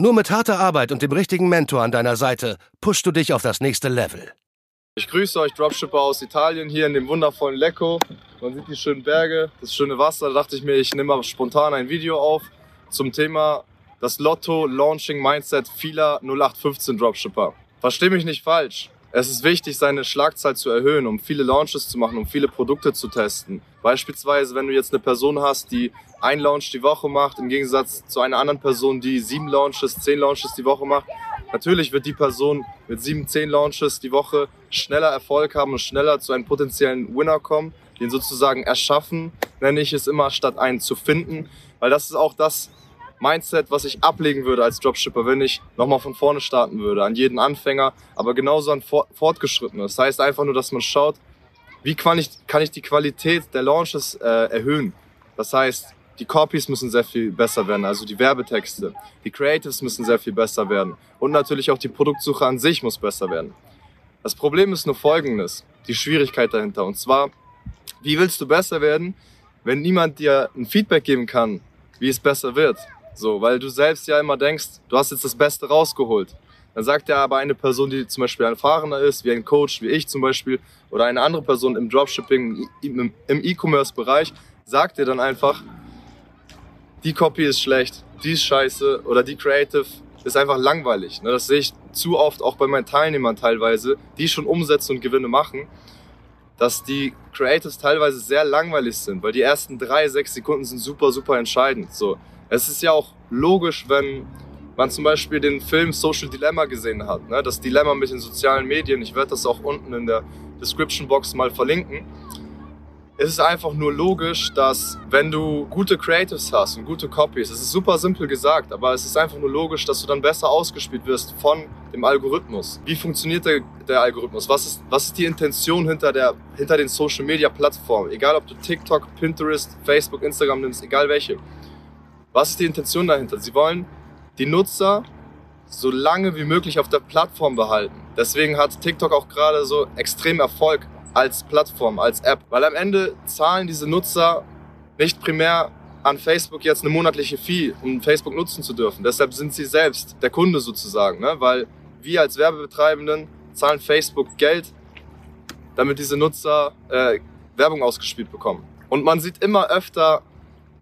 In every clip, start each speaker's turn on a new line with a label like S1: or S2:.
S1: Nur mit harter Arbeit und dem richtigen Mentor an deiner Seite pushst du dich auf das nächste Level.
S2: Ich grüße euch Dropshipper aus Italien hier in dem wundervollen Lecco. Man sieht die schönen Berge, das schöne Wasser. Da dachte ich mir, ich nehme mal spontan ein Video auf zum Thema das Lotto Launching Mindset vieler 0815 Dropshipper. Versteh mich nicht falsch. Es ist wichtig, seine Schlagzahl zu erhöhen, um viele Launches zu machen, um viele Produkte zu testen. Beispielsweise, wenn du jetzt eine Person hast, die ein Launch die Woche macht, im Gegensatz zu einer anderen Person, die sieben Launches, zehn Launches die Woche macht. Natürlich wird die Person mit sieben, zehn Launches die Woche schneller Erfolg haben und schneller zu einem potenziellen Winner kommen, den sozusagen erschaffen, nenne ich es immer, statt einen zu finden. Weil das ist auch das, Mindset, was ich ablegen würde als Dropshipper, wenn ich nochmal von vorne starten würde, an jeden Anfänger, aber genauso an Fortgeschrittene. Das heißt einfach nur, dass man schaut, wie kann ich, kann ich die Qualität der Launches äh, erhöhen. Das heißt, die Copies müssen sehr viel besser werden, also die Werbetexte. Die Creatives müssen sehr viel besser werden. Und natürlich auch die Produktsuche an sich muss besser werden. Das Problem ist nur folgendes, die Schwierigkeit dahinter. Und zwar, wie willst du besser werden, wenn niemand dir ein Feedback geben kann, wie es besser wird? So, weil du selbst ja immer denkst, du hast jetzt das Beste rausgeholt. Dann sagt er aber eine Person, die zum Beispiel erfahrener ist, wie ein Coach, wie ich zum Beispiel, oder eine andere Person im Dropshipping, im E-Commerce-Bereich, sagt dir dann einfach, die Copy ist schlecht, die ist scheiße oder die Creative ist einfach langweilig. Ne, das sehe ich zu oft auch bei meinen Teilnehmern teilweise, die schon Umsätze und Gewinne machen, dass die Creatives teilweise sehr langweilig sind, weil die ersten drei, sechs Sekunden sind super, super entscheidend. So, es ist ja auch logisch, wenn man zum Beispiel den Film Social Dilemma gesehen hat, ne? das Dilemma mit den sozialen Medien. Ich werde das auch unten in der Description Box mal verlinken. Es ist einfach nur logisch, dass wenn du gute Creatives hast und gute Copies, es ist super simpel gesagt, aber es ist einfach nur logisch, dass du dann besser ausgespielt wirst von dem Algorithmus. Wie funktioniert der, der Algorithmus? Was ist, was ist die Intention hinter, der, hinter den Social Media Plattformen? Egal ob du TikTok, Pinterest, Facebook, Instagram nimmst, egal welche. Was ist die Intention dahinter? Sie wollen die Nutzer so lange wie möglich auf der Plattform behalten. Deswegen hat TikTok auch gerade so extrem Erfolg als Plattform, als App, weil am Ende zahlen diese Nutzer nicht primär an Facebook jetzt eine monatliche Fee, um Facebook nutzen zu dürfen. Deshalb sind sie selbst der Kunde sozusagen, ne? weil wir als Werbebetreibenden zahlen Facebook Geld, damit diese Nutzer äh, Werbung ausgespielt bekommen. Und man sieht immer öfter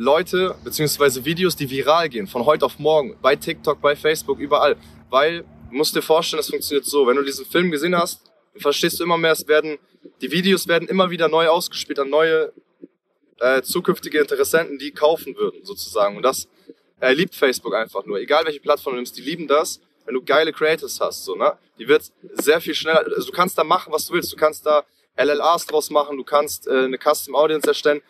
S2: Leute bzw. Videos, die viral gehen, von heute auf morgen, bei TikTok, bei Facebook, überall. Weil, du musst dir vorstellen, es funktioniert so, wenn du diesen Film gesehen hast, verstehst du immer mehr, es werden, die Videos werden immer wieder neu ausgespielt an neue äh, zukünftige Interessenten, die kaufen würden, sozusagen. Und das äh, liebt Facebook einfach nur. Egal welche Plattform du nimmst, die lieben das, wenn du geile Creators hast, so, ne? Die wird sehr viel schneller, also du kannst da machen, was du willst. Du kannst da LLAs draus machen, du kannst äh, eine Custom Audience erstellen.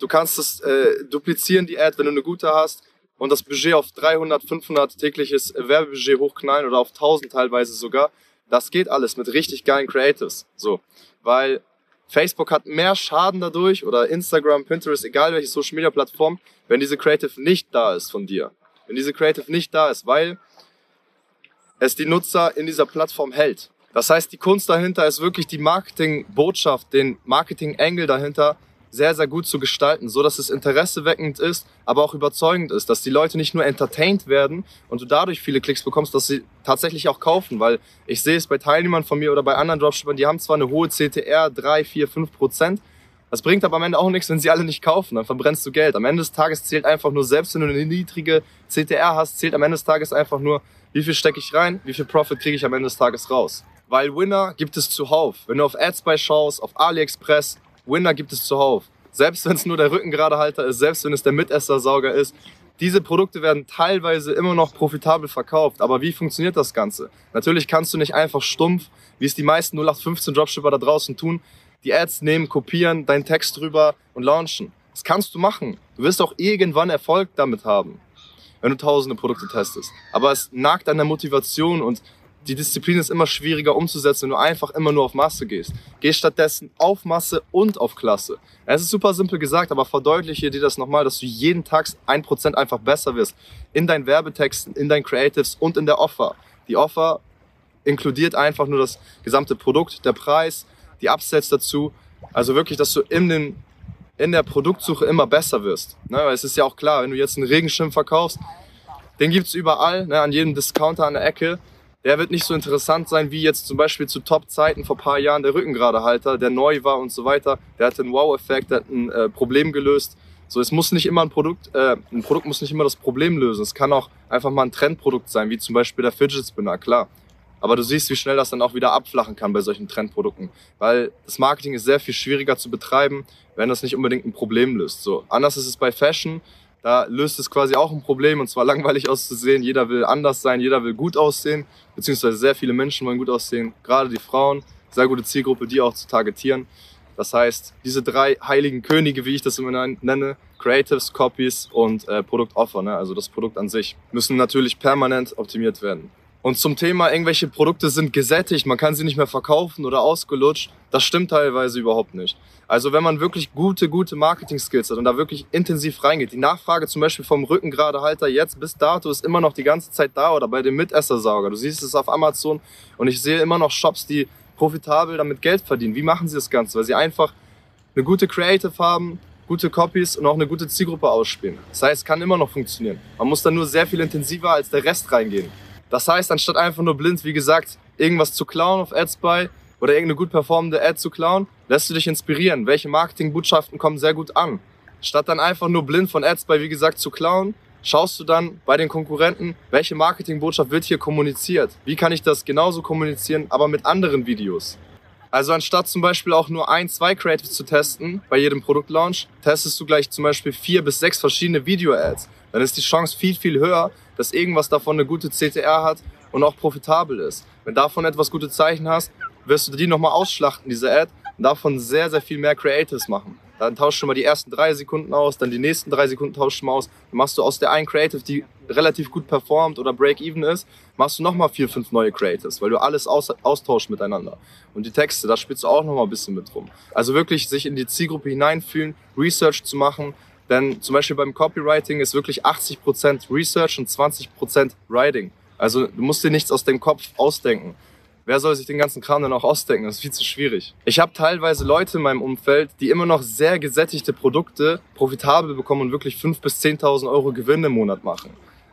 S2: Du kannst es äh, duplizieren, die Ad, wenn du eine gute hast und das Budget auf 300, 500 tägliches Werbebudget hochknallen oder auf 1000 teilweise sogar. Das geht alles mit richtig geilen Creatives. So, weil Facebook hat mehr Schaden dadurch oder Instagram, Pinterest, egal welche Social Media Plattform, wenn diese Creative nicht da ist von dir. Wenn diese Creative nicht da ist, weil es die Nutzer in dieser Plattform hält. Das heißt, die Kunst dahinter ist wirklich die Marketingbotschaft, den Marketing-Angle dahinter sehr, sehr gut zu gestalten, so dass es interesseweckend ist, aber auch überzeugend ist, dass die Leute nicht nur entertained werden und du dadurch viele Klicks bekommst, dass sie tatsächlich auch kaufen, weil ich sehe es bei Teilnehmern von mir oder bei anderen Dropshippern, die haben zwar eine hohe CTR, 3, 4, 5 Prozent, das bringt aber am Ende auch nichts, wenn sie alle nicht kaufen, dann verbrennst du Geld. Am Ende des Tages zählt einfach nur, selbst wenn du eine niedrige CTR hast, zählt am Ende des Tages einfach nur, wie viel stecke ich rein, wie viel Profit kriege ich am Ende des Tages raus. Weil Winner gibt es zuhauf. Wenn du auf AdSpy schaust, auf AliExpress, Winner gibt es zuhauf. Selbst wenn es nur der Rückengeradehalter ist, selbst wenn es der Mitessersauger ist, diese Produkte werden teilweise immer noch profitabel verkauft. Aber wie funktioniert das Ganze? Natürlich kannst du nicht einfach stumpf, wie es die meisten 0815 Dropshipper da draußen tun, die Ads nehmen, kopieren, deinen Text drüber und launchen. Das kannst du machen. Du wirst auch irgendwann Erfolg damit haben, wenn du tausende Produkte testest. Aber es nagt an der Motivation und die Disziplin ist immer schwieriger umzusetzen, wenn du einfach immer nur auf Masse gehst. Geh stattdessen auf Masse und auf Klasse. Es ist super simpel gesagt, aber verdeutliche dir das nochmal, dass du jeden Tag ein Prozent einfach besser wirst. In deinen Werbetexten, in deinen Creatives und in der Offer. Die Offer inkludiert einfach nur das gesamte Produkt, der Preis, die Upsells dazu. Also wirklich, dass du in, den, in der Produktsuche immer besser wirst. Ne? Weil es ist ja auch klar, wenn du jetzt einen Regenschirm verkaufst, den gibt's überall, ne? an jedem Discounter an der Ecke. Der wird nicht so interessant sein wie jetzt zum Beispiel zu Top-Zeiten vor paar Jahren der Rückengeradehalter, der neu war und so weiter. Der hatte einen Wow-Effekt, der hat ein äh, Problem gelöst. So, es muss nicht immer ein Produkt, äh, ein Produkt muss nicht immer das Problem lösen. Es kann auch einfach mal ein Trendprodukt sein, wie zum Beispiel der Fidget Spinner, klar. Aber du siehst, wie schnell das dann auch wieder abflachen kann bei solchen Trendprodukten. Weil das Marketing ist sehr viel schwieriger zu betreiben, wenn das nicht unbedingt ein Problem löst. So, anders ist es bei Fashion. Da löst es quasi auch ein Problem und zwar langweilig auszusehen. Jeder will anders sein, jeder will gut aussehen, beziehungsweise sehr viele Menschen wollen gut aussehen, gerade die Frauen. Sehr gute Zielgruppe, die auch zu targetieren. Das heißt, diese drei heiligen Könige, wie ich das immer nenne, Creatives, Copies und äh, Produktoffer, ne? also das Produkt an sich, müssen natürlich permanent optimiert werden. Und zum Thema, irgendwelche Produkte sind gesättigt, man kann sie nicht mehr verkaufen oder ausgelutscht, das stimmt teilweise überhaupt nicht. Also wenn man wirklich gute, gute Marketing-Skills hat und da wirklich intensiv reingeht, die Nachfrage zum Beispiel vom Rückengeradehalter jetzt bis dato ist immer noch die ganze Zeit da oder bei dem Mitessersauger. Du siehst es auf Amazon und ich sehe immer noch Shops, die profitabel damit Geld verdienen. Wie machen sie das Ganze? Weil sie einfach eine gute Creative haben, gute Copies und auch eine gute Zielgruppe ausspielen. Das heißt, es kann immer noch funktionieren. Man muss dann nur sehr viel intensiver als der Rest reingehen. Das heißt, anstatt einfach nur blind, wie gesagt, irgendwas zu klauen auf AdSpy oder irgendeine gut performende Ad zu klauen, lässt du dich inspirieren. Welche Marketingbotschaften kommen sehr gut an? Statt dann einfach nur blind von AdSpy, wie gesagt, zu klauen, schaust du dann bei den Konkurrenten, welche Marketingbotschaft wird hier kommuniziert? Wie kann ich das genauso kommunizieren, aber mit anderen Videos? Also anstatt zum Beispiel auch nur ein, zwei Creatives zu testen bei jedem Produktlaunch, testest du gleich zum Beispiel vier bis sechs verschiedene Video-Ads. Dann ist die Chance viel, viel höher, dass irgendwas davon eine gute CTR hat und auch profitabel ist. Wenn davon etwas gute Zeichen hast, wirst du die nochmal ausschlachten, diese Ad, und davon sehr, sehr viel mehr Creatives machen. Dann tauschst du mal die ersten drei Sekunden aus, dann die nächsten drei Sekunden tauschst du mal aus. Dann machst du aus der einen Creative, die relativ gut performt oder Break-Even ist, machst du nochmal vier, fünf neue Creatives, weil du alles aus, austauschst miteinander. Und die Texte, da spielst du auch nochmal ein bisschen mit rum. Also wirklich sich in die Zielgruppe hineinfühlen, Research zu machen, denn zum Beispiel beim Copywriting ist wirklich 80% Research und 20% Writing. Also du musst dir nichts aus dem Kopf ausdenken. Wer soll sich den ganzen Kram dann auch ausdenken? Das ist viel zu schwierig. Ich habe teilweise Leute in meinem Umfeld, die immer noch sehr gesättigte Produkte profitabel bekommen und wirklich 5.000 bis 10.000 Euro Gewinn im Monat machen.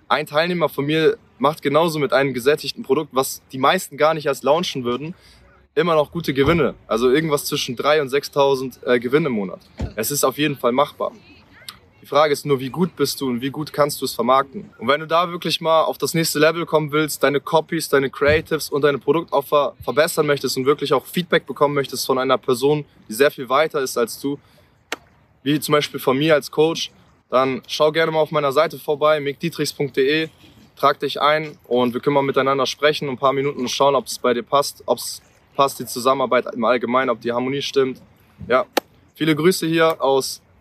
S2: Ein Teilnehmer von mir macht genauso mit einem gesättigten Produkt, was die meisten gar nicht als launchen würden, immer noch gute Gewinne. Also irgendwas zwischen 3.000 und 6.000 äh, Gewinn im Monat. Es ist auf jeden Fall machbar. Die Frage ist nur, wie gut bist du und wie gut kannst du es vermarkten. Und wenn du da wirklich mal auf das nächste Level kommen willst, deine Copies, deine Creatives und deine Produktoffer verbessern möchtest und wirklich auch Feedback bekommen möchtest von einer Person, die sehr viel weiter ist als du, wie zum Beispiel von mir als Coach, dann schau gerne mal auf meiner Seite vorbei, mickdietrichs.de, trag dich ein und wir können mal miteinander sprechen, ein paar Minuten und schauen, ob es bei dir passt, ob es passt, die Zusammenarbeit im Allgemeinen, ob die Harmonie stimmt. Ja, viele Grüße hier aus